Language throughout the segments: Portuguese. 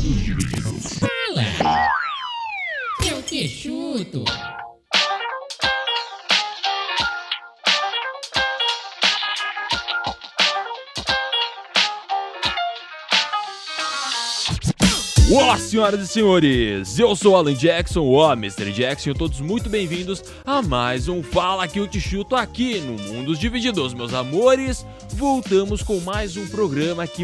Fala! Eu te chuto! Olá, senhoras e senhores! Eu sou Alan Jackson, o Mr. Jackson, e todos muito bem-vindos a mais um Fala Que Eu Te Chuto aqui no Mundos Divididos, meus amores. Voltamos com mais um programa aqui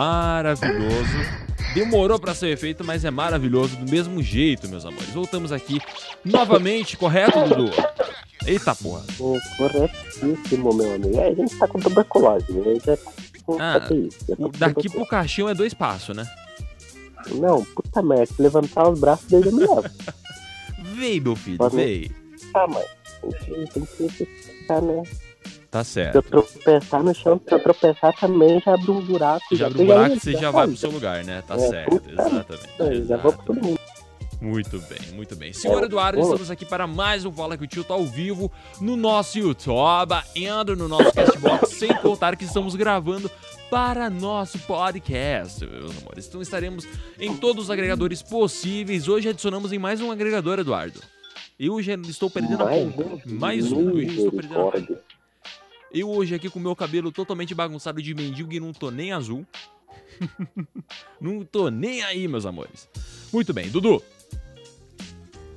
maravilhoso. Demorou para ser feito, mas é maravilhoso do mesmo jeito, meus amores. Voltamos aqui novamente, correto, Dudu? Eita porra. O corretíssimo, meu amigo. É, a gente tá com tuberculose, né? Já com Ah, Daqui pro caixão é dois passos, né? Não, puta merda, levantar os braços dele me leva. Vem, meu filho, Pode- vem. Tá, mas que, tem que ficar, né? Tá Se certo. eu tropeçar no chão, se eu tropeçar também já abre um buraco. Já abre um buraco e você já vai pro seu lugar, né? Tá É, certo, exatamente. É, Já vou pro mundo. Muito bem, muito bem. Senhor É, Eduardo, estamos aqui para mais um Fala que o Tio tá ao vivo no nosso YouTube e no nosso Castbox, sem contar que estamos gravando para nosso podcast, meus amores. Então estaremos em todos os agregadores possíveis. Hoje adicionamos em mais um agregador, Eduardo. Eu já estou perdendo a Mais conta. um. Mais um, eu já estou perdendo a conta. Eu hoje aqui com o meu cabelo totalmente bagunçado de mendigo e não tô nem azul. não tô nem aí, meus amores. Muito bem, Dudu.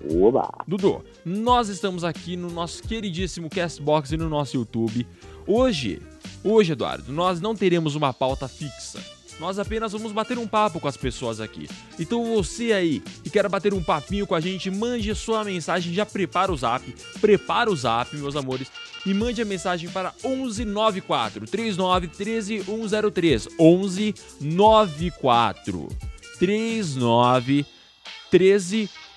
Oba! Dudu, nós estamos aqui no nosso queridíssimo Castbox e no nosso YouTube. Hoje, hoje, Eduardo, nós não teremos uma pauta fixa. Nós apenas vamos bater um papo com as pessoas aqui. Então você aí que quer bater um papinho com a gente, mande sua mensagem, já prepara o zap, prepara o zap, meus amores, e mande a mensagem para 1194 39 13 103 1194 39 13 103.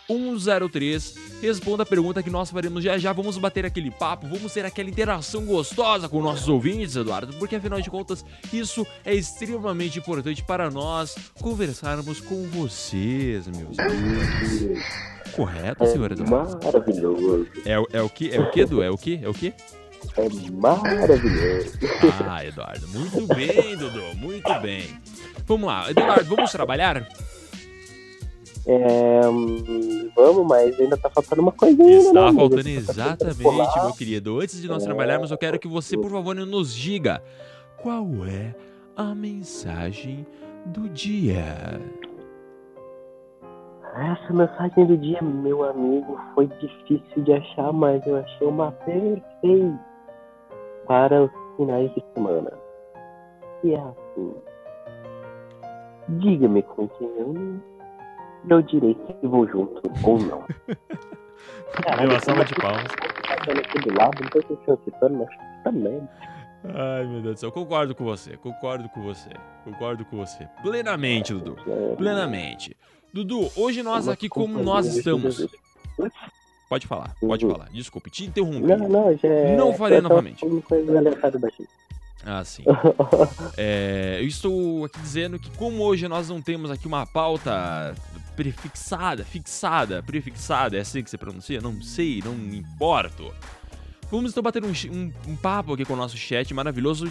Responda a pergunta que nós faremos já já. Vamos bater aquele papo, vamos ter aquela interação gostosa com nossos ouvintes, Eduardo, porque afinal de contas, isso é extremamente importante para nós conversarmos com vocês, meus amigos. Correto, senhor É Eduardo? maravilhoso. É, o- é o que? É o que, Edu? É o que? É o que? É maravilhoso. Ah, Eduardo, muito bem, Dudu, muito bem. Vamos lá, Eduardo, vamos trabalhar? É, vamos, mas ainda tá faltando uma coisinha. né, Está faltando Tá faltando exatamente, meu querido. Antes de nós trabalharmos, eu quero que você, por favor, nos diga qual é a mensagem do dia. Essa mensagem do dia, meu amigo, foi difícil de achar, mas eu achei uma perfeita para os finais de semana. E é assim. Diga-me com quem eu eu direi se vou junto ou não. Deu uma salva de palmas. Tá aqui do lado, não sei se eu estou mas também. Ai, meu Deus do céu. Concordo com você, concordo com você, concordo com você. Plenamente, Dudu. Plenamente. Dudu, hoje nós aqui, como nós estamos. Pode falar, pode falar. Desculpe, te interrompi. Não, não, já é. Não farei eu tava novamente. coisa aleatória. Ah, sim. É, eu estou aqui dizendo que como hoje nós não temos aqui uma pauta prefixada, fixada, prefixada, é assim que você pronuncia? Não sei, não importo. Vamos então bater um, um- um papo aqui com o nosso chat maravilhoso.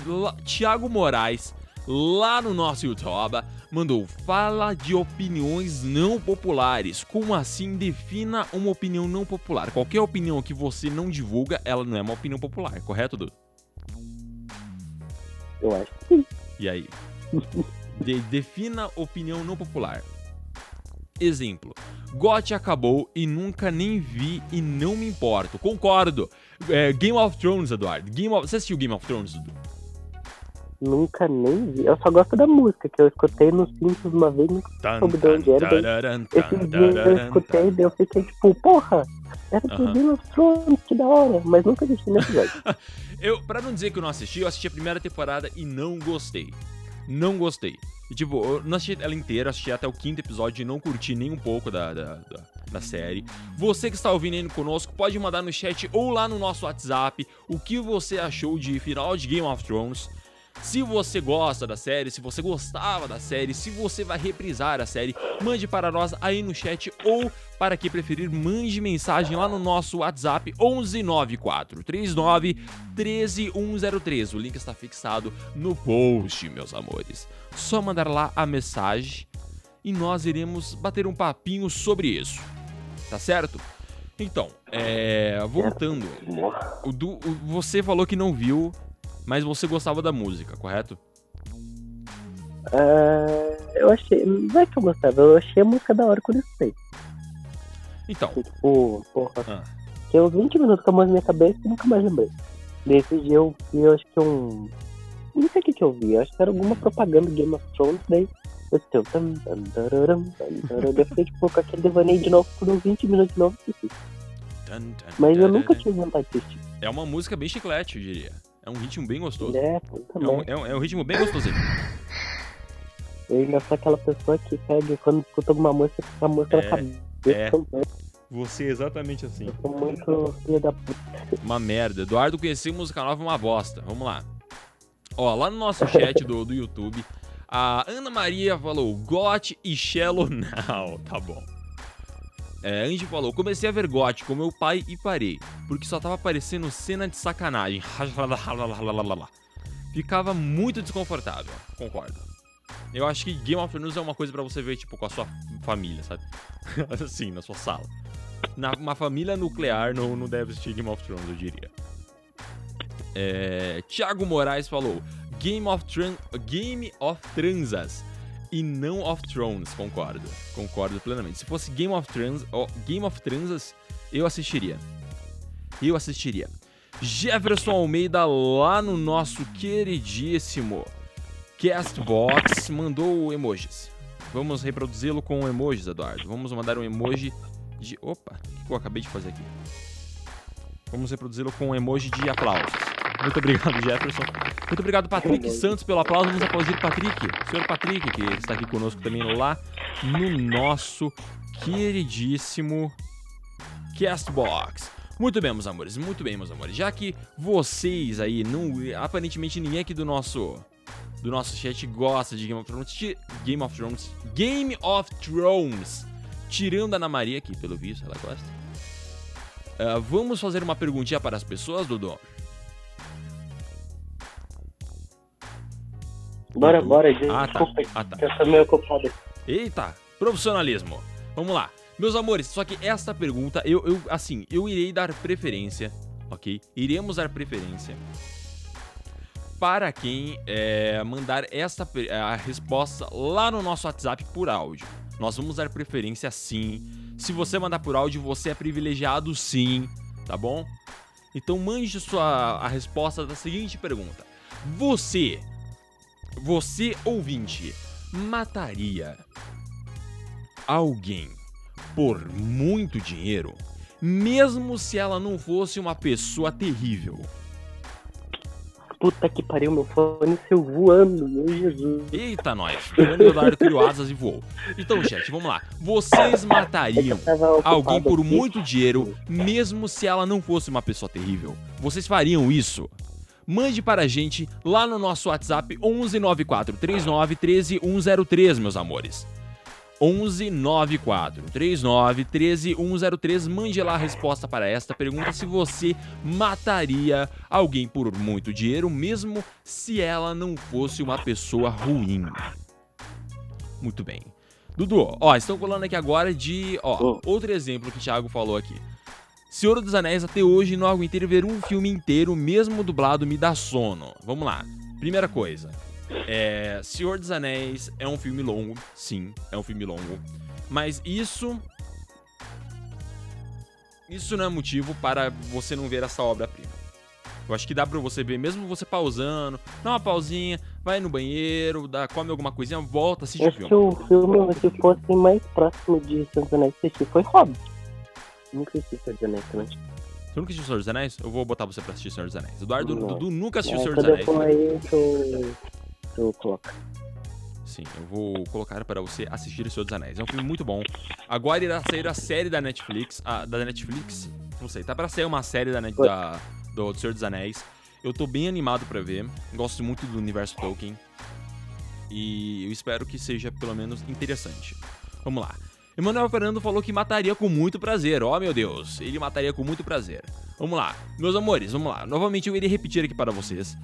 Thiago Moraes, lá no nosso YouTube, mandou Fala de opiniões não populares. Como assim defina uma opinião não popular? Qualquer opinião que você não divulga, ela não é uma opinião popular, correto, Dudu? Eu acho que sim. E aí? De- defina opinião não popular. Exemplo. GOT acabou e nunca nem vi e não me importo. Concordo. É, Game of Thrones, Eduardo. Game of... Você assistiu Game of Thrones, Dudu? Nunca nem vi. Eu só gosto da música, que eu escutei nos Simpsons uma vez, nunca soube de onde era. daí Esses dias eu escutei e eu fiquei tipo, porra, era do. Game of Thrones, que da hora. Mas nunca assisti no episódio. Eu, pra não dizer que eu não assisti, eu assisti a primeira temporada e não gostei. Não gostei. E, tipo, eu não assisti ela inteira, assisti até o quinto episódio e não curti nem um pouco da, da, da, da série. Você que está ouvindo aí conosco, pode mandar no chat ou lá no nosso WhatsApp o que você achou de final de Game of Thrones. Se você gosta da série, se você gostava da série, se você vai reprisar a série, mande para nós aí no chat ou, para quem preferir, mande mensagem lá no nosso WhatsApp 1194 39 13103. O link está fixado no post, meus amores. Só mandar lá a mensagem e nós iremos bater um papinho sobre isso. Tá certo? Então, é, voltando. O Du- o- você falou que não viu, mas você gostava da música, correto? Ah, eu achei. Não é que eu gostava, eu achei a música da hora quando eu sei. Então, Tipo, porra. Ah. Fiquei uns 20 minutos com a música na minha cabeça e nunca mais lembrei. Nesse dia eu vi, eu acho que um. Não sei o que, que eu vi, eu acho que era alguma propaganda do Game of Thrones, daí eu escutei tam, tam, tararam, tam, tararam, eu fiquei tipo com aquele devaneio de novo por uns 20 minutos de novo Mas eu nunca tive vontade de assistir. é uma música bem chiclete, eu diria. É um ritmo bem gostoso. É, puta É um, merda. é um- é um ritmo bem gostosinho. Eu ainda sou aquela pessoa que pega quando escuta alguma música, fica a música É, na cabeça. é. Você é exatamente assim. Eu sou muito filha da puta. Uma merda. Eduardo conhecer música nova uma bosta. Vamos lá. Ó, lá no nosso chat do, do YouTube, a Ana Maria falou Got e Shallow Now. Tá bom. É, Angie falou, comecei a ver com meu pai e parei, porque só tava aparecendo cena de sacanagem. Ficava muito desconfortável, concordo. Eu acho que Game of Thrones é uma coisa pra você ver, tipo, com a sua família, sabe? assim, na sua sala. Na, uma família nuclear não, não deve assistir Game of Thrones, eu diria. É, Thiago Moraes falou Game of, Tran Game of Transas e não of Thrones, concordo. Concordo plenamente. Se fosse Game of Trans, ó, Game of Transas, eu assistiria. Eu assistiria. Jefferson Almeida lá no nosso queridíssimo Castbox mandou emojis. Vamos reproduzi-lo com emojis, Eduardo. Vamos mandar um emoji de. Opa, o que eu acabei de fazer aqui? Vamos reproduzi-lo com um emoji de aplausos. Muito obrigado, Jefferson. Muito obrigado, Patrick Santos, pelo aplauso. Vamos aplaudir Patrick. O senhor Patrick, que está aqui conosco também lá no nosso queridíssimo Castbox. Muito bem, meus amores, muito bem, meus amores. Já que vocês aí, não, aparentemente ninguém aqui do nosso do nosso chat gosta de Game of Thrones, Game of Thrones, Game of Thrones, tirando a Ana Maria aqui, pelo visto, ela gosta. Ah, vamos fazer uma perguntinha para as pessoas, Dudu? Bora, Dudu? bora, gente. Ah, tá. Desculpa, Ah, tá. eu tô meio ocupado. Eita, profissionalismo. Vamos lá. Meus amores, só que esta pergunta, eu, eu assim, eu irei dar preferência, ok? Iremos dar preferência para quem é, mandar esta a resposta lá no nosso WhatsApp por áudio. Nós vamos dar preferência sim. Se você mandar por áudio, você é privilegiado sim, tá bom? Então mande sua a resposta da seguinte pergunta: Você, você ouvinte, mataria alguém por muito dinheiro, mesmo se ela não fosse uma pessoa terrível? Puta que pariu, meu fone saiu voando, meu Jesus. Eita, nós! O Leonardo criou asas e voou. Então, chat, vamos lá. Vocês matariam alguém por muito dinheiro, mesmo se ela não fosse uma pessoa terrível? Vocês fariam isso? Mande para a gente lá no nosso WhatsApp 11 94 39 13 103, meus amores. 11 94 39 13 103. Mande lá a resposta para esta pergunta se você mataria alguém por muito dinheiro, mesmo se ela não fosse uma pessoa ruim. Muito bem. Dudu, ó, estão falando aqui agora de, ó, Hum. outro exemplo que o Thiago falou aqui. Senhor dos Anéis, até hoje não aguentei ver um filme inteiro, mesmo dublado, me dá sono. Vamos lá. Primeira coisa. É, Senhor dos Anéis é um filme longo, sim, é um filme longo. Mas isso. Isso não é motivo para você não ver essa obra-prima. Eu acho que dá pra você ver, mesmo você pausando, dá uma pausinha, vai no banheiro, dá, come alguma coisinha, volta, assiste o que filme. o filme que fosse mais próximo de Senhor dos Anéis que assisti foi Hobbit. Nunca assisti Senhor dos Anéis também. Você nunca assistiu Senhor dos Anéis? Eu vou botar você pra assistir Senhor dos Anéis. Eduardo, Não. Dudu nunca assistiu É, Senhor dos quando eu Anéis. for aí, eu, eu coloco. Sim, eu vou colocar para você assistir O Senhor dos Anéis. É um filme muito bom. Agora irá sair a série da Netflix. Ah, da Netflix? Não sei, tá pra sair uma série da, da- do Senhor dos Anéis. Eu tô bem animado pra ver. Gosto muito do universo Tolkien. E eu espero que seja pelo menos interessante. Vamos lá. Emanuel Fernando falou que mataria com muito prazer. Oh, meu Deus. Ele mataria com muito prazer. Vamos lá. Meus amores, vamos lá. Novamente eu irei repetir aqui para vocês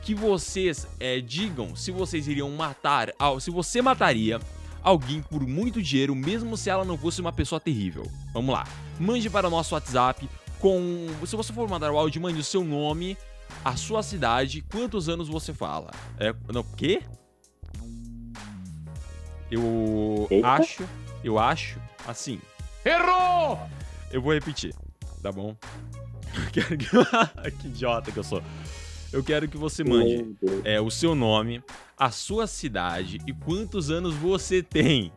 que vocês é, digam se vocês iriam matar, se você mataria alguém por muito dinheiro, mesmo se ela não fosse uma pessoa terrível. Vamos lá. Mande para o nosso WhatsApp com. Se você for mandar o áudio, mande o seu nome, a sua cidade, quantos anos você fala. É. Não, quê? Eu Eita. acho. Eu acho. Assim. Errou! Eu vou repetir, tá bom? Eu quero que. que idiota que eu sou. Eu quero que você mande é, o seu nome, a sua cidade e quantos anos você tem.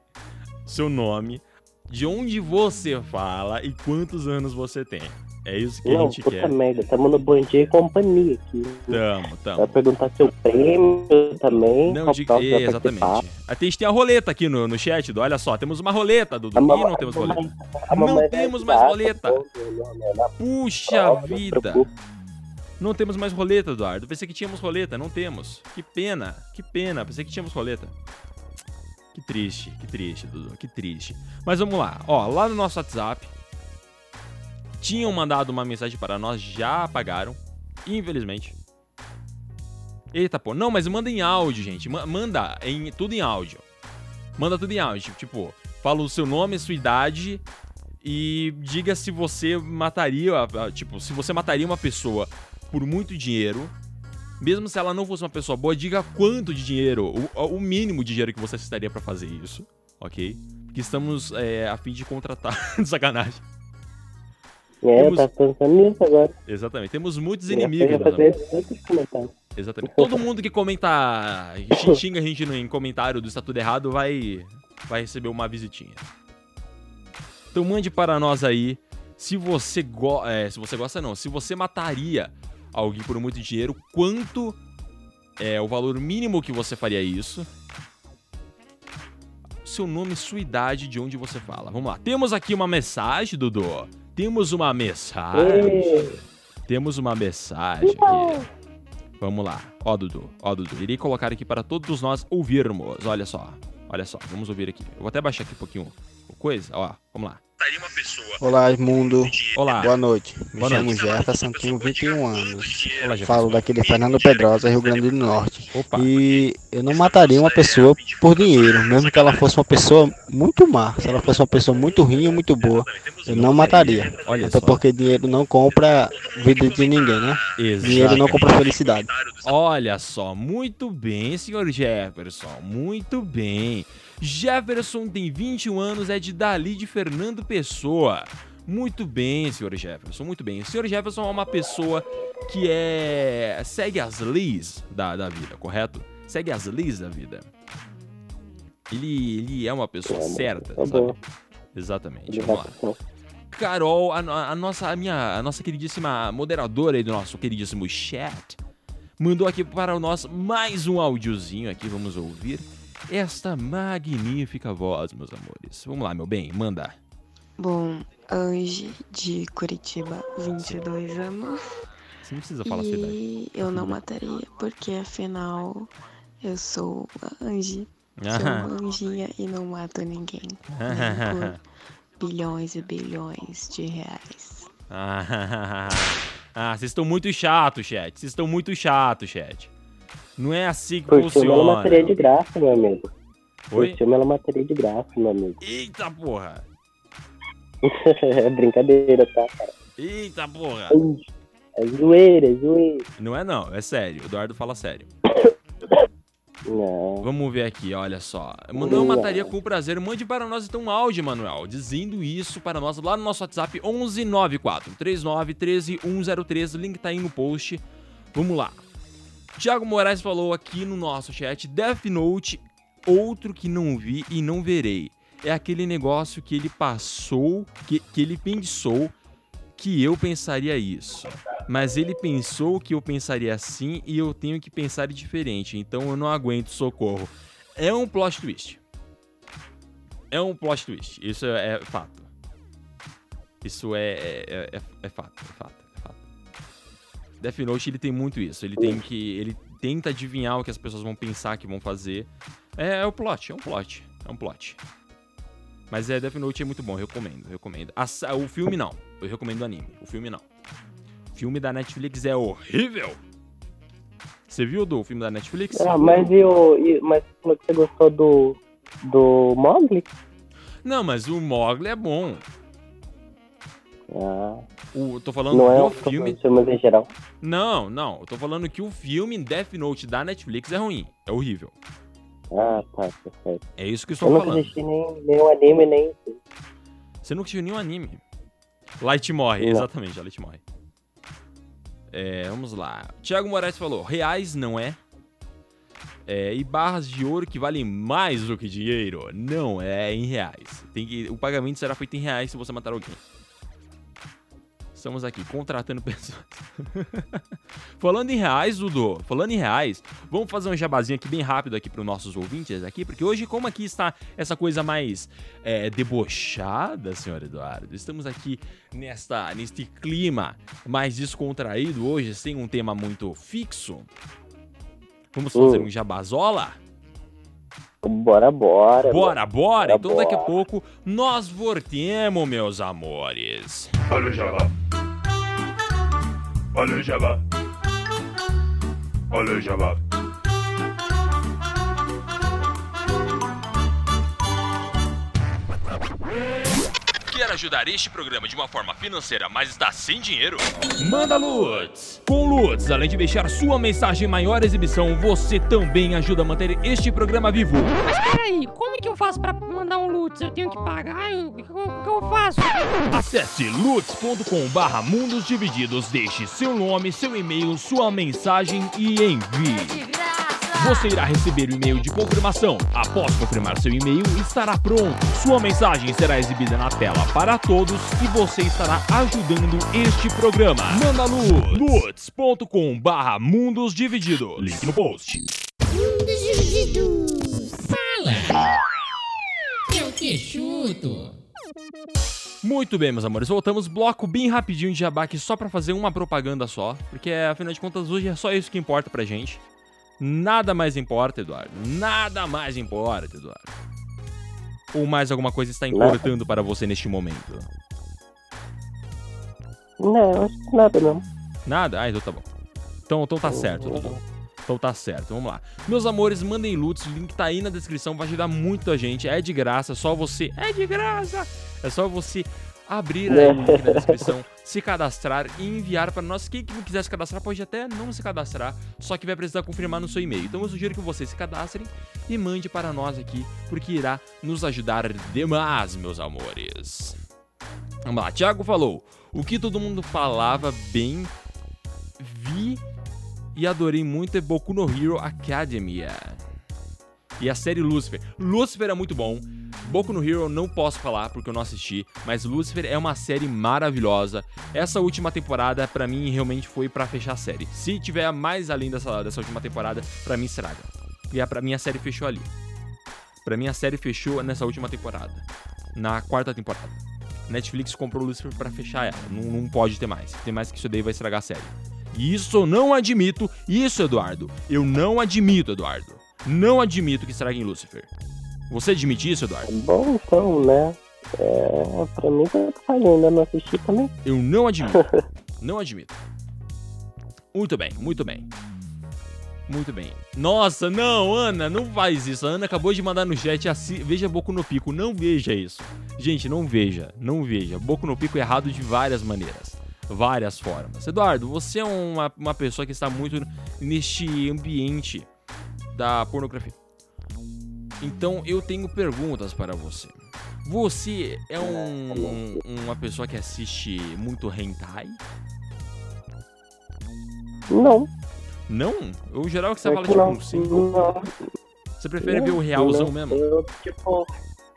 Seu nome, de onde você fala e quantos anos você tem. É isso que a Não, gente puta quer. merda, tamo no Bom Dia e Companhia aqui. Tamo, Vai tamo. perguntar seu prêmio também. Não, prova vai exatamente. a gente tem a roleta aqui no, no chat, do, olha só, temos uma roleta, Dudu. A Ih, não temos a roleta. a Não vai temos mais roleta. Puxa vida. Não temos mais roleta, Eduardo. Pensei que tínhamos roleta, não temos. Que pena, que pena. Pensei que tínhamos roleta. Que triste, que triste, Dudu, que triste. Mas vamos lá. Ó, lá no nosso WhatsApp, tinham mandado uma mensagem para nós, já apagaram. Infelizmente. Eita, pô. Não, mas manda em áudio, gente. Ma- Manda em, tudo em áudio. Manda tudo em áudio. Tipo, fala o seu nome, sua idade e diga se você mataria, tipo, se você mataria uma pessoa por muito dinheiro, mesmo se ela não fosse uma pessoa boa, diga quanto de dinheiro, o, o mínimo de dinheiro que você estaria pra fazer isso, ok? Porque estamos é, a fim de contratar, sacanagem. É, Temos- tá pensando nisso agora. Exatamente, temos muitos Eu inimigos, meus fazer comentários. Exatamente. Todo mundo que comenta, xing- xinga a gente no, em comentário do Está Tudo Errado vai, vai receber uma visitinha. Então mande para nós aí se você, go é, se você gosta não, se você mataria alguém por muito dinheiro, quanto é o valor mínimo que você faria isso? Seu nome, sua idade, de onde você fala. Vamos lá. Temos aqui uma mensagem, Dudu. Temos uma mensagem. Ê, Temos uma mensagem aqui. Vamos lá. Ó, Dudu. Ó, Dudu. Irei colocar aqui para todos nós ouvirmos. Olha só. Olha só. Vamos ouvir aqui. Eu vou até baixar aqui um pouquinho o coisa. Ó, vamos lá. Olá, mundo. Olá. Boa noite. Me Boa chamo noite. Jefferson, tenho 21 anos. Olá, Jefferson. Falo daquele Fernando Pedrosa, Rio Grande do Norte. Opa. E eu não mataria uma pessoa por dinheiro, mesmo que ela fosse uma pessoa muito má. Se ela fosse uma pessoa muito ruim ou muito boa, eu não mataria. Olha Até só. porque dinheiro não compra vida de ninguém, né? Dinheiro não Exato. compra felicidade. Olha só. Muito bem, senhor Jefferson. Muito bem. Jefferson tem 21 anos, é de Dali de Fernando Pessoa. Muito bem, senhor Jefferson, muito bem. O senhor Jefferson é uma pessoa que é. segue as leis da, da vida, correto? Segue as leis da vida. Ele, ele é uma pessoa certa, tá sabe? Exatamente. Vamos lá. Carol, a, a nossa, a minha, a nossa queridíssima moderadora aí do nosso queridíssimo chat, mandou aqui para nós mais um áudiozinho aqui, vamos ouvir esta magnífica voz, meus amores. Vamos lá, meu bem, manda. Bom, Ange de Curitiba, 22 anos. Você não precisa falar a sua idade. E eu não mataria, porque afinal eu sou a Ange. Sou uma anjinha e não mato ninguém. Por bilhões e bilhões de reais. ah, vocês estão muito chato, chat. Vocês estão muito chato, chat. Não é assim que Por filme ela funciona. mataria de graça, meu amigo. Oi? Por filme ela mataria de graça, meu amigo. Eita porra! é brincadeira, tá, cara? Eita porra! É zoeira, é zoeira. Não é não, é sério. O Eduardo fala sério. Não. Vamos ver aqui, olha só. Não mataria com prazer. Mande para nós então um áudio, Manuel, dizendo isso para nós lá no nosso WhatsApp 1194 39 13 103. O link tá aí no post. Vamos lá. Thiago Moraes falou aqui no nosso chat: Death Note, outro que não vi e não verei. É aquele negócio que ele passou, que, que ele pensou que eu pensaria isso. Mas ele pensou que eu pensaria assim e eu tenho que pensar diferente. Então eu não aguento socorro. É um plot twist. É um plot twist. Isso é, é fato. Isso é, é, é, é fato, é fato, é fato. Death Note ele tem muito isso. Ele tem que. Ele tenta adivinhar o que as pessoas vão pensar que vão fazer. É, é o plot, é um plot. É um plot. Mas é, Death Note é muito bom, recomendo, recomendo. O filme não, eu recomendo o anime. O filme não. O filme da Netflix é horrível. Você viu do filme da Netflix? Ah, mas e o. e- mas você falou que você gostou do. Do Mogli? Não, mas o Mogli é bom. Ah, O, tô falando não é o filme. filme em geral. Não, não. Eu tô falando que o filme Death Note da Netflix é ruim. É horrível. Ah, tá, tá certo. É isso que eu Eu estou nunca falando. assisti nem, nem o anime, nem. Você nunca assistiu nenhum anime. Light morre, Não. exatamente, a Light morre. É, vamos lá. Thiago Moraes falou: reais não é. É, e barras de ouro que valem mais do que dinheiro. Não é em reais. Tem que, o pagamento será feito em reais se você matar alguém. Estamos aqui contratando pessoas. falando em reais, Dudu, falando em reais, vamos fazer um jabazinho aqui bem rápido aqui para os nossos ouvintes aqui, porque hoje, como aqui está essa coisa mais é, debochada, senhor Eduardo, estamos aqui nesta, neste clima mais descontraído hoje, sem um tema muito fixo. Vamos fazer Uh. um jabazola? Bora, bora. Bora, bora! Bora, Então daqui a bora. pouco nós voltemos, meus amores. Olha o Jabá. Olha o Jabá. Olha o Jabá. Quer ajudar este programa de uma forma financeira, mas está sem dinheiro? Manda Lutz! Com Lutz, além de deixar sua mensagem em maior exibição, você também ajuda a manter este programa vivo. Mas peraí, como faço pra mandar um Lutz? Eu tenho que pagar? O que, que eu faço? Acesse lutz.com barra mundos divididos, deixe seu nome, seu e-mail, sua mensagem e envie. Você irá receber o e-mail de confirmação. Após confirmar seu e-mail, estará pronto. Sua mensagem será exibida na tela para todos e você estará ajudando este programa. Manda luz! lutz.com barra mundos divididos. Link no post. Fala! Eu que chuto! Muito bem, meus amores, voltamos. Bloco bem rapidinho de jabá aqui só pra fazer uma propaganda só. Porque, afinal de contas, hoje é só isso que importa pra gente. Nada mais importa, Eduardo. Nada mais importa, Eduardo. Ou mais alguma coisa está importando para você neste momento? Não, nada não. Nada? Ah, então tá bom. Então, então tá certo, Dudu. Então tá certo, vamos lá. Meus amores, mandem loots, o link tá aí na descrição, vai ajudar muito a gente. É de graça, só você. É de graça! É só você abrir aí o link na descrição, se cadastrar e enviar para nós. Quem que não quiser se cadastrar pode até não se cadastrar, só que vai precisar confirmar no seu e-mail. Então eu sugiro que vocês se cadastrem e mande para nós aqui, porque irá nos ajudar demais, meus amores. Vamos lá, Thiago falou. O que todo mundo falava bem, e adorei muito é Boku no Hero Academia. E a série Lucifer. Lucifer é muito bom. Boku no Hero não posso falar porque eu não assisti, mas Lucifer é uma série maravilhosa. Essa última temporada pra mim realmente foi pra fechar a série. Se tiver mais além dessa, dessa última temporada, pra mim estraga. E a, pra mim a série fechou ali. Pra mim a série fechou nessa última temporada. Na quarta temporada. Netflix comprou Lucifer pra fechar ela. Não, não pode ter mais. Tem mais que isso daí vai estragar a série. Isso eu não admito. Isso, Eduardo. Eu não admito, Eduardo. Não admito que estraguem Lucifer. Você admite isso, Eduardo? Bom, então, né? É, pra mim, tanto faz, eu não assisti também. Eu não admito. não admito. Muito bem, muito bem. Muito bem. Nossa, não, Ana, não faz isso. A Ana acabou de mandar no chat, assi- veja Boku no Pico. Não veja isso. Gente, não veja, não veja. Boku no Pico é errado de várias maneiras. Várias formas. Eduardo, você é uma, uma pessoa que está muito neste ambiente da pornografia. Então eu tenho perguntas para você. Você é um, uma pessoa que assiste muito hentai? Não. Não? Eu jurava que você é fala que tipo não, 5. não. Você prefere ver o realzão não, mesmo? Eu, tipo,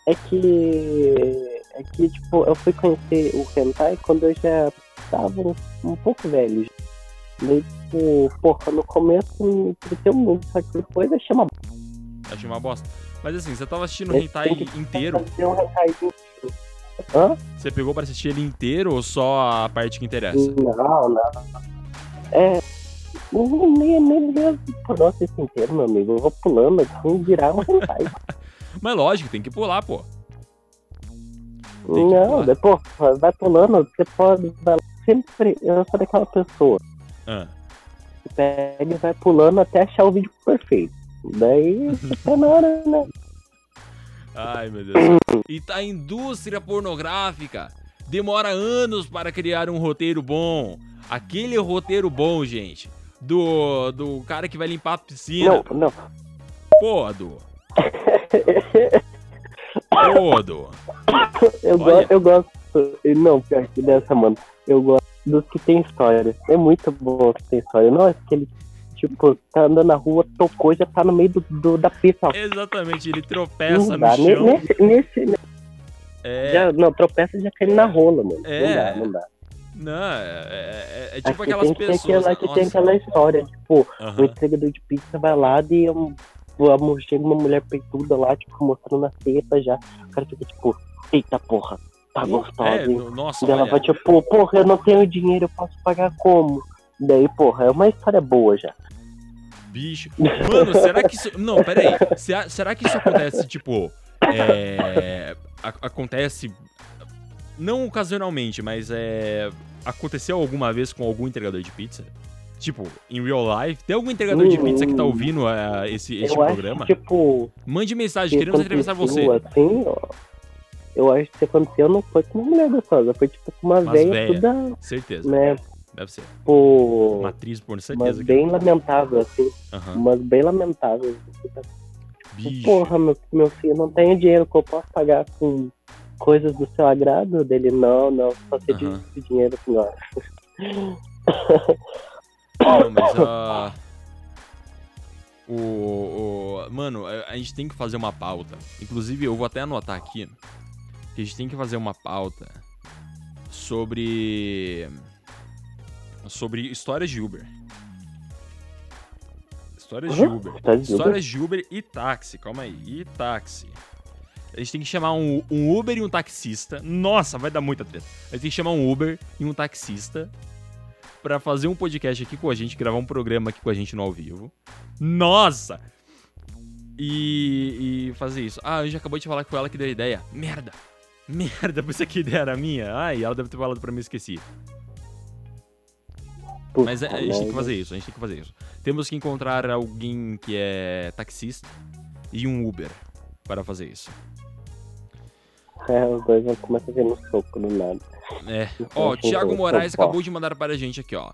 é que. É que, tipo, eu fui conhecer o Hentai quando eu já tava um, um pouco velho. Daí, tipo, porra, no começo me entreteu muito, só que depois eu chamo Achei uma bosta. Mas assim, você tava assistindo o hentai inteiro? Um hentai Hã? Você pegou pra assistir ele inteiro ou só a parte que interessa? Não, não. É. Nem, nem, nem mesmo por nossa esse inteiro, meu amigo. Eu vou pulando assim, virar um hentai. Mas lógico, tem que pular, pô. Não, depois vai pulando, você pode. Vai, sempre eu sou daquela pessoa Ah. que pega e vai pulando até achar o vídeo perfeito. Daí você tá na hora, né? Ai, meu Deus. E tá a indústria pornográfica. Demora anos para criar um roteiro bom. Aquele roteiro bom, gente. Do, do cara que vai limpar a piscina. Não, não. Pô, Du. Pô, Du. Eu, gosto, eu gosto. Não, pior que dessa, mano. Eu gosto dos que tem história. É muito bom que tem história. Não é aquele, tipo, tá andando na rua, tocou, já tá no meio do, do- da pista. Exatamente, ele tropeça Não no dá. chão. Nesse, nesse, É, já, não, tropeça e já cai na rola, mano. É. Não dá, não dá. não, é, é- é Acho tipo que aquelas tem pessoas. aquela, que tem aquela história, tipo, o entregador de pizza vai lá e um, chega uma mulher peituda lá, tipo, mostrando a teta já. O cara fica tipo, eita porra, tá gostosa, É, hein? nossa, Daí ela olha, vai tipo, porra, eu não tenho dinheiro, eu posso pagar como? Daí, porra, é uma história boa já. bicho. Mano, será que isso. Não, pera aí. Se- Será que isso acontece, tipo. É. a- Acontece. Não ocasionalmente, mas é. Aconteceu alguma vez com algum entregador de pizza? Tipo, em real life? Tem algum entregador de pizza que tá ouvindo é, esse, este eu programa? acho, tipo, Mande mensagem, que queremos entrevistar você. assim, ó. Eu acho que aconteceu não foi com uma mulher gostosa, foi tipo com uma velha toda, Certeza. né, Deve ser. pô, Uma atriz, por mas certeza. que- bem lamentável, assim, Aham. mas bem lamentável. Bicho. Porra, meu, meu filho, não tenho dinheiro que eu posso pagar com coisas do seu agrado dele. Não, não, só você Aham. de dinheiro, senhora. Não, mas ah, o, o- Mano, a, a gente tem que fazer uma pauta. Inclusive, eu vou até anotar aqui. Que a gente tem que fazer uma pauta sobre. Sobre histórias de Uber. Histórias de Uhum. Uber. Histórias de Uber? Histórias de Uber e táxi. Calma aí. E táxi. A gente tem que chamar um, um Uber e um taxista. Nossa, vai dar muita treta. A gente tem que chamar um Uber e um taxista pra fazer um podcast aqui com a gente, gravar um programa aqui com a gente no ao vivo. Nossa! E, e fazer isso. Ah, a gente acabou de falar foi ela que deu a ideia. Merda! Merda, pensei que a ideia era minha. Ai, ela deve ter falado pra mim, esqueci. Mas é, a gente tem que fazer isso, a gente tem que fazer isso. Temos que encontrar alguém que é taxista e um Uber para fazer isso. É, os dois vão começar a ver no soco do nada. É. Então, Ó, assim, Thiago Moraes acabou de mandar para a gente aqui, ó.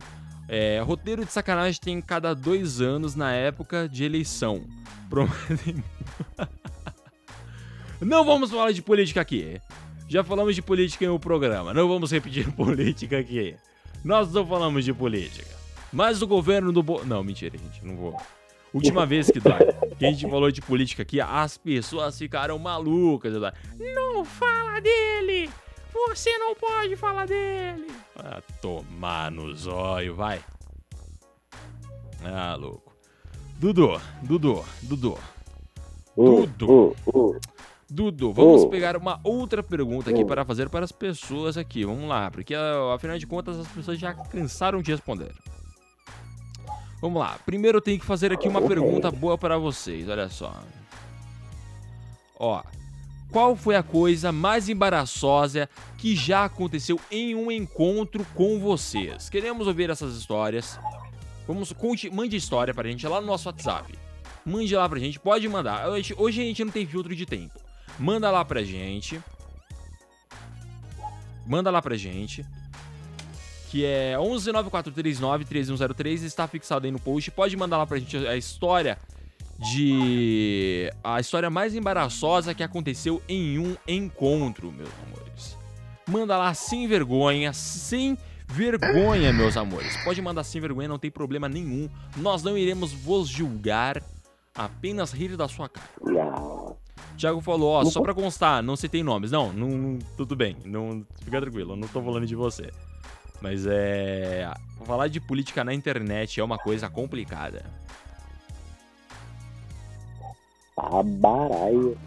É, roteiro de sacanagem tem cada dois anos na época de eleição. Prometem. Não vamos falar de política aqui. Já falamos de política em um programa. Não vamos repetir política aqui. Nós não falamos de política. Mas o governo do. Bo... Não, mentira, gente. Não vou. Última vez que, Eduardo, que a gente falou de política aqui, as pessoas ficaram malucas, Eduardo. Não fala dele! Você não pode falar dele! Ah, tomar no zóio, vai. Ah, louco. Dudu, Dudu, Dudu, Hum, Tudo. hum, hum. Dudu, vamos Oh. pegar uma outra pergunta aqui Oh. para fazer para as pessoas aqui. Vamos lá, porque ah, afinal de contas as pessoas já cansaram de responder. Vamos lá. Primeiro eu tenho que fazer aqui uma pergunta boa para vocês. Olha só. Ó, qual foi a coisa mais embaraçosa que já aconteceu em um encontro com vocês? Queremos ouvir essas histórias. Vamos, conte, mande história pra gente lá no nosso WhatsApp. Mande lá pra gente, pode mandar. Hoje, hoje a gente não tem filtro de tempo. Manda lá pra gente. Manda lá pra gente. Que é 11943933103, está fixado aí no post. Pode mandar lá pra gente a história de a história mais embaraçosa que aconteceu em um encontro, meus amores. Manda lá sem vergonha, sem vergonha, meus amores. Pode mandar sem vergonha, não tem problema nenhum. Nós não iremos vos julgar, apenas rir da sua cara. Thiago falou, ó, só pra constar, não citei nomes. Não, não, não- tudo bem, não, fica tranquilo, eu não tô falando de você. Mas é. Falar de política na internet é uma coisa complicada. Tá baralho.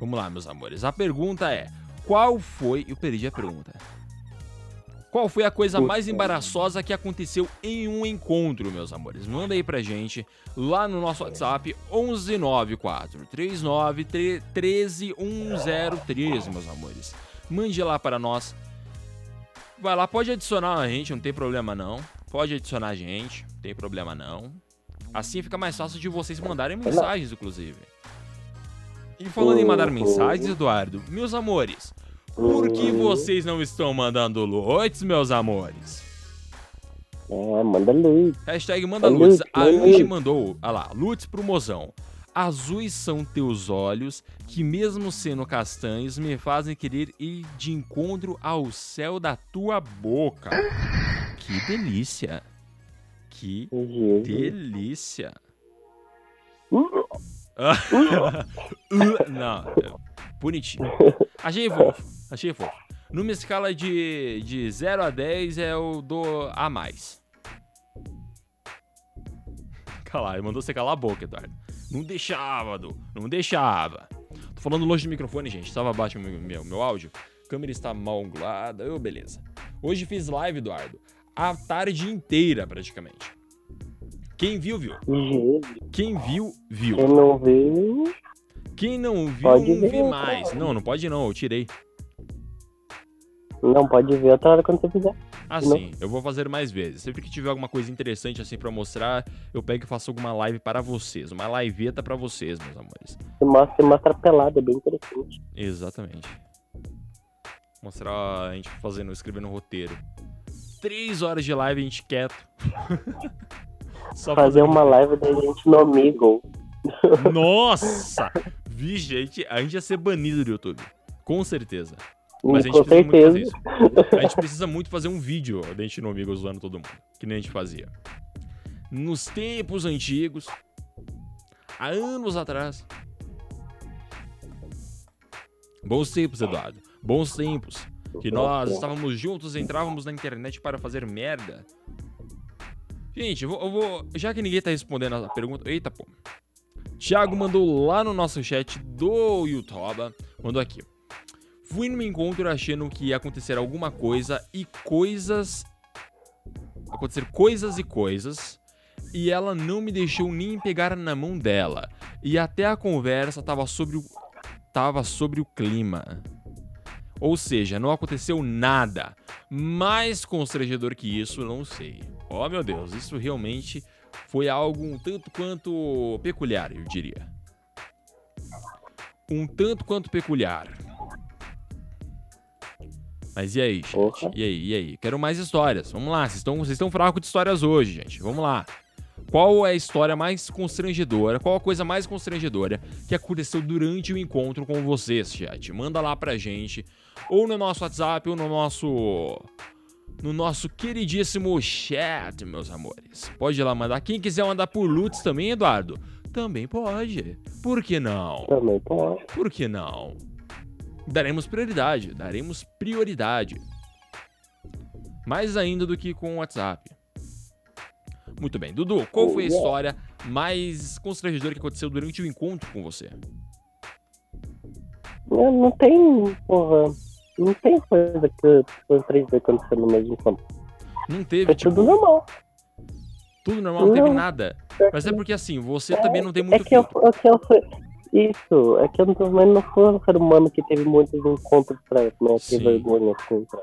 Vamos lá, meus amores. A pergunta é: qual foi. Eu perdi a pergunta. Qual foi a coisa mais embaraçosa que aconteceu em um encontro, meus amores? Manda aí pra gente lá no nosso WhatsApp 11943 39 13103, meus amores. Mande lá para nós. Vai lá, pode adicionar a gente, não tem problema não. Pode adicionar a gente, não tem problema não. Assim fica mais fácil de vocês mandarem mensagens, inclusive. E falando em mandar mensagens, Eduardo, meus amores, por que vocês não estão mandando lotes, meus amores? É, manda luz. Hashtag manda luz, A luz. mandou, olha lá, lutes pro mozão. Azuis são teus olhos, que mesmo sendo castanhos, me fazem querer ir de encontro ao céu da tua boca. Que delícia. Que Jesus. delícia. Uh, Não, é bonitinho. Achei fofo, achei fofo. Numa escala de, de 0 a 10, eu dou a mais. Cala, ele mandou você calar a boca, Eduardo. Não deixava, Du, não deixava. Tô falando longe do microfone, gente. Tava baixo o meu, meu, meu áudio. A câmera está mal angulada. Eu, beleza. Hoje fiz live, Eduardo. A tarde inteira, praticamente. Quem viu, viu. Jesus. Quem viu, viu. Quem não viu, Quem não viu, Pode não ver, vê mais. cara. Não, não pode não, eu tirei. não pode ver outra hora quando você fizer. Assim, eu vou fazer mais vezes. Sempre que tiver alguma coisa interessante assim pra mostrar, eu pego e faço alguma live para vocês. Uma liveta pra vocês, meus amores. Você mostra, você mostra pelado, é bem interessante. Exatamente. Mostrar a gente fazendo, escrevendo roteiro. Três horas de live, a gente quieto. Só Fazer fazendo uma live da gente no Amigo. Nossa! A gente, a gente ia ser banido do YouTube. Com certeza. Mas a gente Com precisa muito fazer certeza. isso. A gente precisa muito fazer um vídeo da gente no amigo zoando todo mundo. Que nem a gente fazia. Nos tempos antigos. Há anos atrás. Bons tempos, Eduardo. Bons tempos. Que nós estávamos juntos, entrávamos na internet para fazer merda. Gente, eu vou, eu vou- Já que ninguém tá respondendo a pergunta. Eita, pô. Thiago mandou lá no nosso chat do YouTube. Mandou aqui. Fui num encontro achando que ia acontecer alguma coisa e coisas. Acontecer coisas e coisas. E ela não me deixou nem pegar na mão dela. E até a conversa tava sobre o. Tava sobre o clima. Ou seja, não aconteceu nada. Mais constrangedor que isso, não sei. Oh meu Deus, isso realmente foi algo um tanto quanto peculiar, eu diria. Um tanto quanto peculiar. Mas e aí, gente? E aí, e aí? Quero mais histórias. Vamos lá, vocês estão vocês estão fracos de histórias hoje, gente. Vamos lá. Qual é a história mais constrangedora? Qual a coisa mais constrangedora que aconteceu durante o encontro com vocês, chat? Manda lá pra gente. Ou no nosso WhatsApp, ou no nosso. No nosso queridíssimo chat, meus amores. Pode ir lá mandar. Quem quiser mandar por Lutz também, Eduardo? Também pode. Por que não? Também pode. Por que não? Daremos prioridade, daremos prioridade. Mais ainda do que com o WhatsApp. Muito bem. Dudu, qual foi a Oh, história mais constrangedora que aconteceu durante o encontro com você? Não tem, porra. Não tem coisa que foi 3D acontecendo no mesmo tempo. Não teve, Foi tipo, tudo normal. tudo normal, não teve Não. nada. Mas é porque assim, você também não tem É muito que eu, é que eu fui. Isso, é que eu mas não fui um ser humano que teve muitos encontros pra né, ter vergonha assim. Pra...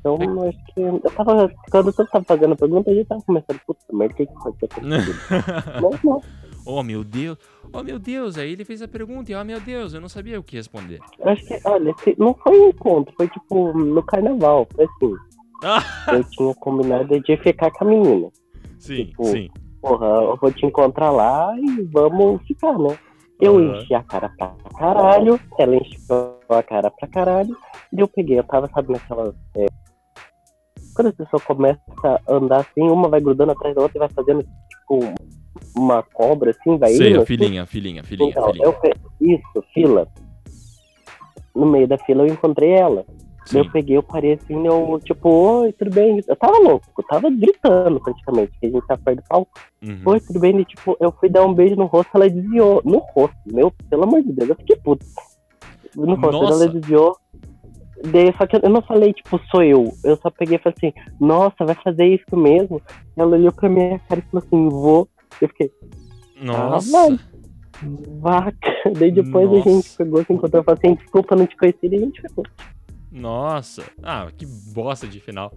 Então, É- acho que. Eu tava. Quando eu tava fazendo a pergunta, eu já tava começando, puta merda, o que que pode ter acontecido? mas não, oh, meu Deus. Oh, meu Deus. Aí ele fez a pergunta e, oh, meu Deus, eu não sabia o que responder. eu acho que, olha, não foi um encontro, foi tipo no carnaval, foi assim. Ah, Eu tinha combinado de ficar com a menina. sim, Tipo, sim. Porra, eu vou te encontrar lá e vamos ficar, né? Eu Aham. enchi a cara pra caralho, ela encheu a cara pra caralho, e eu peguei, eu tava, sabe, naquela. é, Quando as pessoas começam a andar assim, uma vai grudando atrás da outra e vai fazendo, tipo, uma cobra assim, vai Sei, indo. a assim. filhinha, filhinha, filhinha, Então, filhinha. eu Isso, fila. No meio da fila eu encontrei ela. Sim. Eu peguei, eu parei assim, eu, tipo, oi, tudo bem? Eu tava louco, eu tava gritando praticamente, que a gente tá perto do palco. Uhum. Oi, tudo bem? E, tipo, eu fui dar um beijo no rosto, ela desviou. No rosto, meu, pelo amor de Deus, eu fiquei puto. No rosto, Nossa. ela desviou. Daí, só que eu não falei, tipo, sou eu. Eu só peguei e falei assim, nossa, vai fazer isso mesmo? Ela olhou pra minha cara e falou assim, vou. Eu fiquei, Nossa. vai. vaca. Daí depois Nossa. a gente pegou, se encontrou e falou assim, desculpa, não te conheci, e a gente ficou. Nossa. Ah, que bosta de final.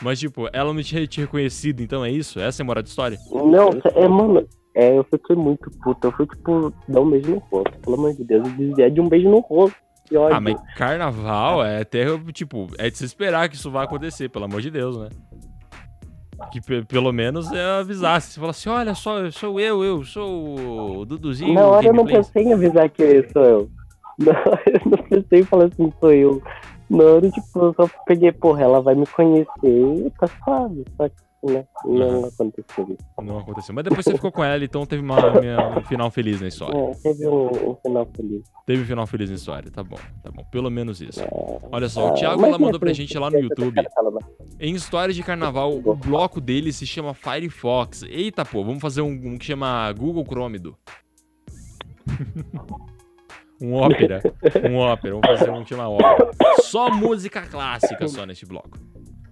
Mas, tipo, ela não tinha te reconhecido, então é isso? Essa é a moral da história? Não, é, mano, é, eu fiquei muito puto. Eu fui, tipo, dar um beijo no rosto. Pelo amor de Deus, eu desviar de um beijo no rosto. Que ódio. Ah, mas carnaval é até, tipo, é de se esperar que isso vai acontecer, pelo amor de Deus, né? Que pe- pelo menos é avisar. Se você falar assim, olha só, sou eu, eu sou o Duduzinho. Na hora eu não pensei em avisar que sou eu. Na hora eu não pensei em falar assim, sou eu. Na hora, tipo, eu só peguei, porra, ela vai me conhecer, tá suave. Só que, né, não aconteceu. Não aconteceu. Mas depois você ficou com ela, então teve uma, minha- um final feliz na história. É, teve um, um final feliz. Teve um final feliz na história, tá bom, tá bom. Pelo menos isso. Olha só, Ah, o Thiago mas ela é mandou pra assim, gente lá no essa YouTube. Em histórias de carnaval, o bloco dele se chama Firefox. Eita, pô, vamos fazer um, um que chama Google Chromido. um ópera. Um ópera. Vamos fazer um que chama ópera. Só música clássica só nesse bloco.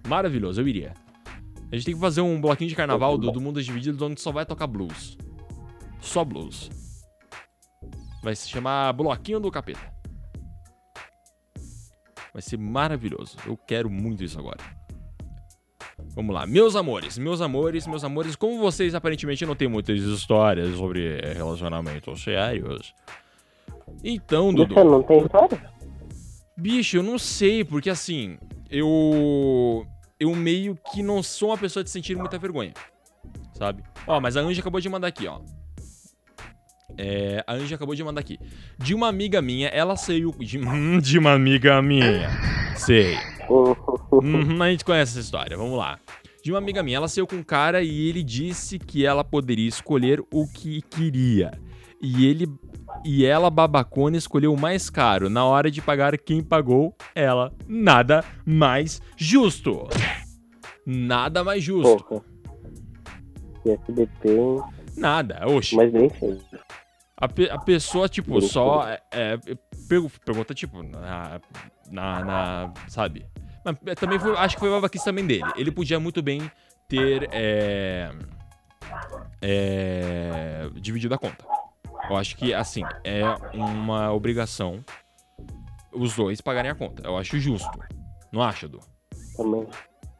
Maravilhoso, eu iria. A gente tem que fazer um bloquinho de carnaval do, do Mundo Dividido onde só vai tocar blues. Só blues. Vai se chamar Bloquinho do Capeta. Vai ser maravilhoso. Eu quero muito isso agora. Vamos lá, meus amores, meus amores, meus amores. Como vocês aparentemente não têm muitas histórias sobre relacionamentos sérios. Então, Dudu. Você não tem história? Bicho, eu não sei, porque assim, eu. Eu meio que não sou uma pessoa de sentir muita vergonha. Sabe? Ó, mas a Anja acabou de mandar aqui, ó. É, a Anja acabou de mandar aqui. De uma amiga minha, ela saiu. De, Hum, de uma amiga minha. Sei. Uhum, a gente conhece essa história, vamos lá. De uma amiga minha, ela saiu com um cara e ele disse que ela poderia escolher o que queria. E ele e ela, babacona, escolheu o mais caro. Na hora de pagar, quem pagou? Ela. Nada mais justo. Nada mais justo. Porra. SBT, Nada. Oxi. mas bem feito. A, pe- a pessoa, tipo, só. É, é, pergu- pergunta, tipo, na. na, na- sabe? Mas é, também foi, acho que foi babaquice também dele. Ele podia muito bem ter. É, é, dividido a conta. Eu acho que, assim, é uma obrigação os dois pagarem a conta. Eu acho justo. Não acha, Du? Também,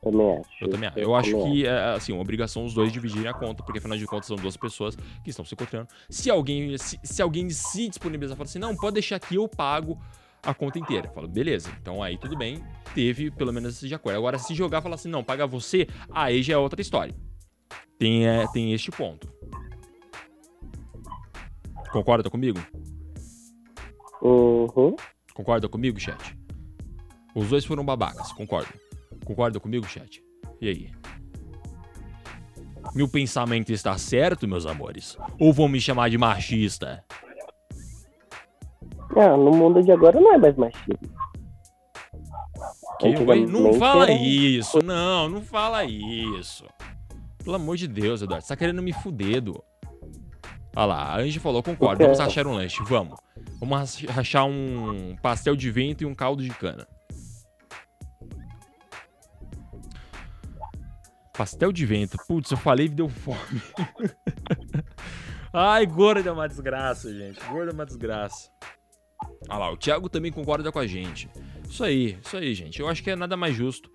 também acho. Eu também acho. Eu acho também que é assim, uma obrigação os dois dividirem a conta, porque afinal de contas são duas pessoas que estão se encontrando. Se alguém se, se alguém se disponibilizar e falar assim, não, pode deixar que eu pago a conta inteira. Eu falo, beleza, então aí tudo bem, teve pelo menos esse de acordo. Agora, se jogar e falar assim, não, paga você, aí já é outra história. Tem, é, tem este ponto. Concorda comigo? Uhum. Concorda comigo, chat? Os dois foram babacas, concordo. Concorda comigo, chat? E aí? Meu pensamento está certo, meus amores? Ou vão me chamar de machista? Ah, no mundo de agora não é mais machismo. Que? Não fala isso, não, não fala isso. Pelo amor de Deus, Eduardo, você tá querendo me fuder, Edu. Olha lá, a Angie falou, concordo, vamos rachar um lanche, vamos. Vamos rach- rachar um pastel de vento e um caldo de cana. Pastel de vento, putz, eu falei e deu fome. Ai, gordo é uma desgraça, gente. Gordo é uma desgraça. Olha lá, o Thiago também concorda com a gente. Isso aí, isso aí, gente. Eu acho que é nada mais justo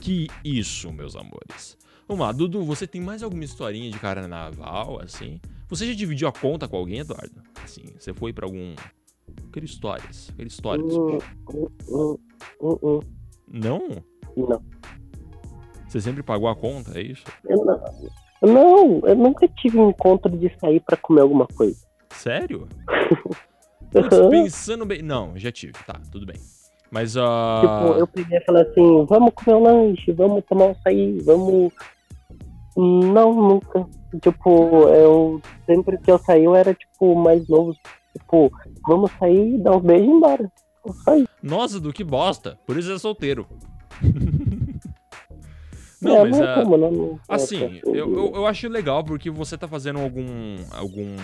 que isso, meus amores. Vamos lá, Dudu, você tem mais alguma historinha de carnaval, assim? Você já dividiu a conta com alguém, Eduardo? Assim, você foi pra algum... Aquele histórias, aquele histórias. Hum, hum, hum, hum. Não? Não. Você sempre pagou a conta, é isso? Eu não. Não, eu nunca tive um encontro de sair pra comer alguma coisa. Sério? Putz, Aham. pensando bem... Não, já tive, tá, tudo bem. Mas, ah... Tipo, eu peguei e falei assim, vamos comer um lanche, vamos tomar um açaí, vamos. Não, nunca. Tipo, eu sempre que eu saí eu era tipo mais novo. Tipo, vamos sair, dar um beijo e ir embora. Só isso. Nossa, do que bosta. Por isso é solteiro. Não, É, mas não ah, como, não, não- assim, é, eu, eu, eu acho legal porque você tá fazendo algum. algum.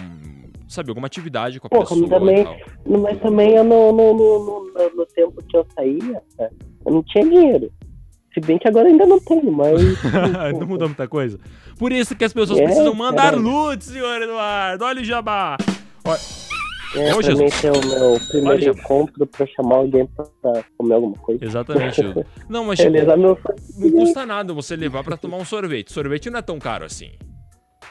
sabe, alguma atividade com a Porra, pessoa também-. Mas também eu no, no, no, no, tempo que eu saía, eu não tinha dinheiro. Se bem que agora ainda não tenho, mas. não mudou muita coisa. Por isso que as pessoas É, precisam mandar caralho. loot, senhor Eduardo. Olha o jabá. Olha- É, Jesus. mim esse é o meu primeiro Olha, encontro pra chamar alguém pra comer alguma coisa. Exatamente. Não, mas tipo, Beleza, meu não custa nada você levar pra tomar um sorvete. Sorvete não é tão caro assim.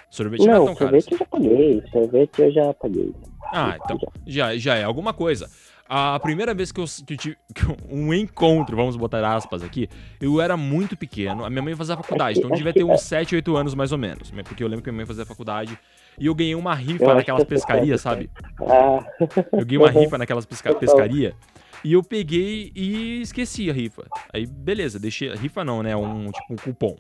Sorvete não, é Não, tão caro sorvete assim. eu já paguei. Sorvete eu já paguei. Ah, então. Já, já é alguma coisa. A primeira vez que eu, que eu tive que eu- um encontro, vamos botar aspas aqui, eu era muito pequeno. A minha mãe fazia faculdade, então eu devia ter uns 7, 8 anos mais ou menos. né? Porque eu lembro que minha mãe fazia faculdade. E eu ganhei uma rifa naquelas pescarias, sabe? Ah, Eu ganhei uma rifa naquelas pesca pescaria. E eu peguei e esqueci a rifa. Aí, beleza, deixei. Rifa não, né? Um tipo um cupom.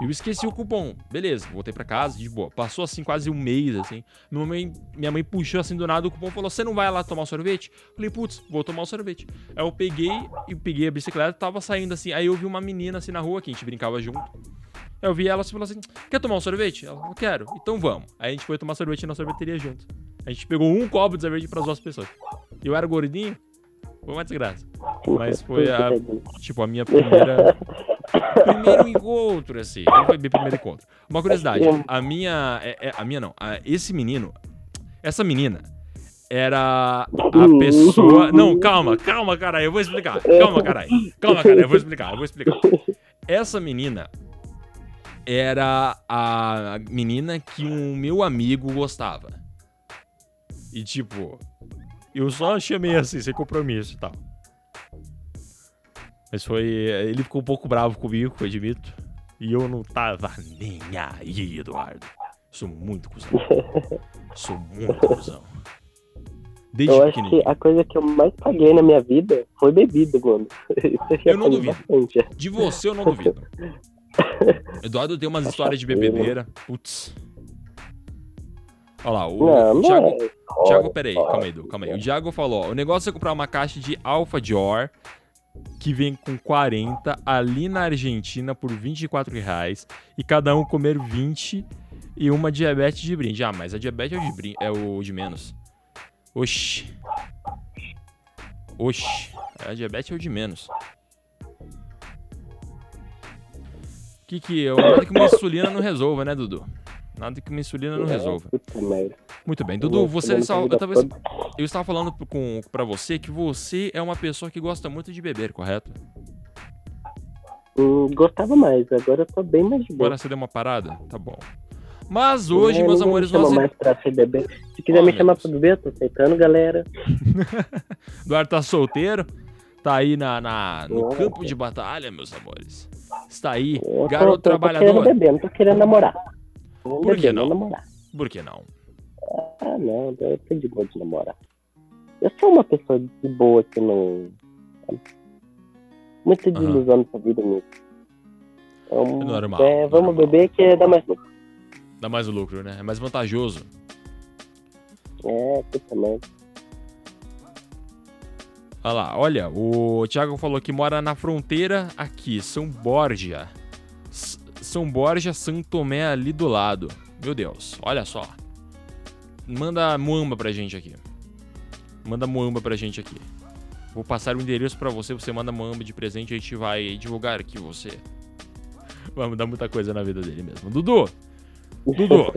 Eu esqueci o cupom. Beleza, voltei pra casa, de boa. Passou assim quase um mês, assim. Minha mãe, minha mãe puxou assim do nada o cupom e falou: Você não vai lá tomar o sorvete? Falei, putz, vou tomar o sorvete. Aí eu peguei e peguei a bicicleta, tava saindo assim. Aí eu vi uma menina assim na rua que a gente brincava junto. Aí eu vi ela e falou assim: Quer tomar um sorvete? Ela falou: Quero. Então vamos. Aí a gente foi tomar sorvete na sorveteria junto. A gente pegou um copo de sorvete pras duas pessoas. Eu era gordinho, foi uma desgraça. Mas foi a, tipo, a minha primeira. primeiro encontro, assim. Não foi meu primeiro encontro. Uma curiosidade, a minha. é- é- a minha não. a- esse menino. Essa menina era a pessoa. Não, calma, calma, caralho, eu vou explicar. Calma, caralho. Calma, caralho, eu vou explicar, eu vou explicar. Essa menina era a menina que um meu amigo gostava. E tipo, eu só chamei assim, sem compromisso e tal. Mas foi. Ele ficou um pouco bravo comigo, eu admito. E eu não tava nem aí, Eduardo. Sou muito cuzão. Sou muito cuzão. Desde Eu acho que a coisa que eu mais paguei na minha vida foi bebida, mano. Isso eu não duvido. bastante. De você eu não duvido. Eduardo tem umas histórias de bebedeira. Putz. Olha lá, o, Não, o não Thiago. é. Thiago, peraí, calma aí, Edu, calma aí. O Thiago falou: ó, o negócio é comprar uma caixa de Alpha Dior que vem com 40 ali na Argentina por 24 reais e cada um comer 20 e uma diabetes de brinde. Ah, mas a diabetes é o de, brin- é o de menos. Oxi. Oxi. A diabetes é o de menos. Que que eu. Que uma insulina não resolva, né, Dudu? Nada que uma insulina não resolva. Muito bem. Dudu, você não eu, tava, eu estava falando com, pra você que você é uma pessoa que gosta muito de beber, correto? Hum, gostava mais, agora eu tô bem mais de boa. Agora você deu uma parada? Tá bom. Mas hoje, É, meus amores, me nós. mais pra ser bebê. Se quiser Oh, me chamar Deus. pra beber, eu tô aceitando, galera. Eduardo tá solteiro, tá aí na, na- no campo de batalha, meus amores. Está aí, Eu garoto tô, eu tô querendo trabalhador. beber, não tô querendo namorar. Por que não? namorar. Por que não? Ah, não, eu tô de boa de namorar. Eu sou uma pessoa de boa que não. Muita Aham. desilusão nessa vida nisso. Então, É normal, é, vamos normal. beber que dá mais lucro. Dá mais lucro, né? É mais vantajoso. É, merda. Olha lá, olha, o Thiago falou que mora na fronteira aqui, São Borja. São Borja, São Tomé ali do lado. Meu Deus, olha só. Manda muamba pra gente aqui. Manda muamba pra gente aqui. Vou passar o endereço pra você, você manda muamba de presente e a gente vai divulgar aqui você. Vai mudar muita coisa na vida dele mesmo. Dudu! Dudu!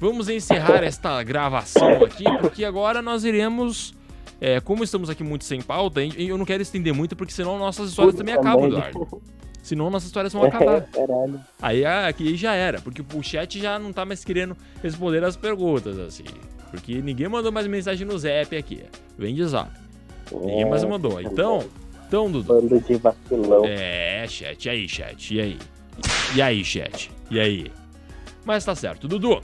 Vamos encerrar esta gravação aqui, porque agora nós iremos. é, como estamos aqui muito sem pauta, eu não quero estender muito, porque senão nossas histórias também acabam. Eduardo. Senão nossas histórias vão acabar. Caralho. Aí ah, aqui já era, porque o chat já não tá mais querendo responder as perguntas, assim. Porque ninguém mandou mais mensagem no Zap aqui. Vem de zap. Ninguém mais mandou. Então, então, Dudu. Bando de vacilão. É, chat. E aí, chat? E aí? E aí, chat? E aí? Mas tá certo. Dudu,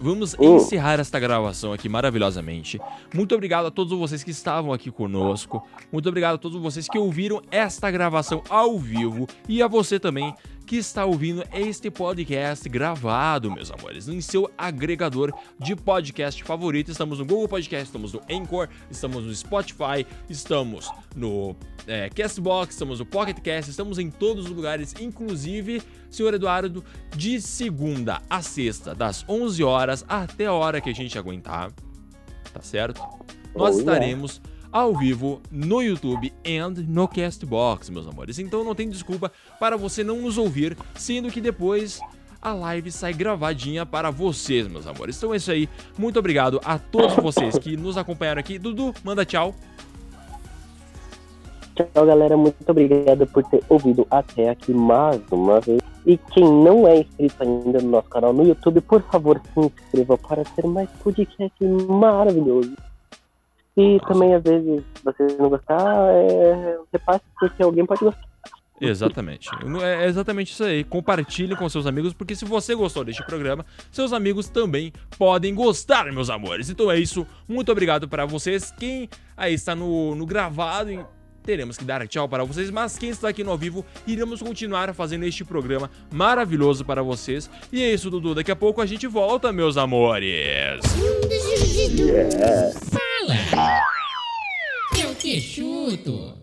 vamos Hum. encerrar esta gravação aqui maravilhosamente. Muito obrigado a todos vocês que estavam aqui conosco. Muito obrigado a todos vocês que ouviram esta gravação ao vivo. E a você também que está ouvindo este podcast gravado, meus amores, em seu agregador de podcast favorito. Estamos no Google Podcast, estamos no Anchor, estamos no Spotify, estamos no é, Castbox, estamos no Pocket Cast, estamos em todos os lugares, inclusive, senhor Eduardo, de segunda a sexta, das 11 horas até a hora que a gente aguentar, tá certo? Nós estaremos ao vivo no YouTube e no Castbox, meus amores. Então não tem desculpa para você não nos ouvir, sendo que depois a live sai gravadinha para vocês, meus amores. Então é isso aí. Muito obrigado a todos vocês que nos acompanharam aqui. Dudu, manda tchau. Tchau, galera. Muito obrigado por ter ouvido até aqui mais uma vez. E quem não é inscrito ainda no nosso canal no YouTube, por favor, se inscreva para ter mais podcast maravilhoso. E também, às vezes, se vocês não gostar, é... repasse porque alguém pode gostar. Exatamente. É exatamente isso aí. Compartilhe com seus amigos, porque se você gostou deste programa, seus amigos também podem gostar, meus amores. Então é isso. Muito obrigado para vocês. Quem aí está no, no gravado, teremos que dar tchau para vocês, mas quem está aqui no ao vivo, iremos continuar fazendo este programa maravilhoso para vocês. E é isso, Dudu. Daqui a pouco a gente volta, meus amores. Yeah. Fala! Eu que chuto!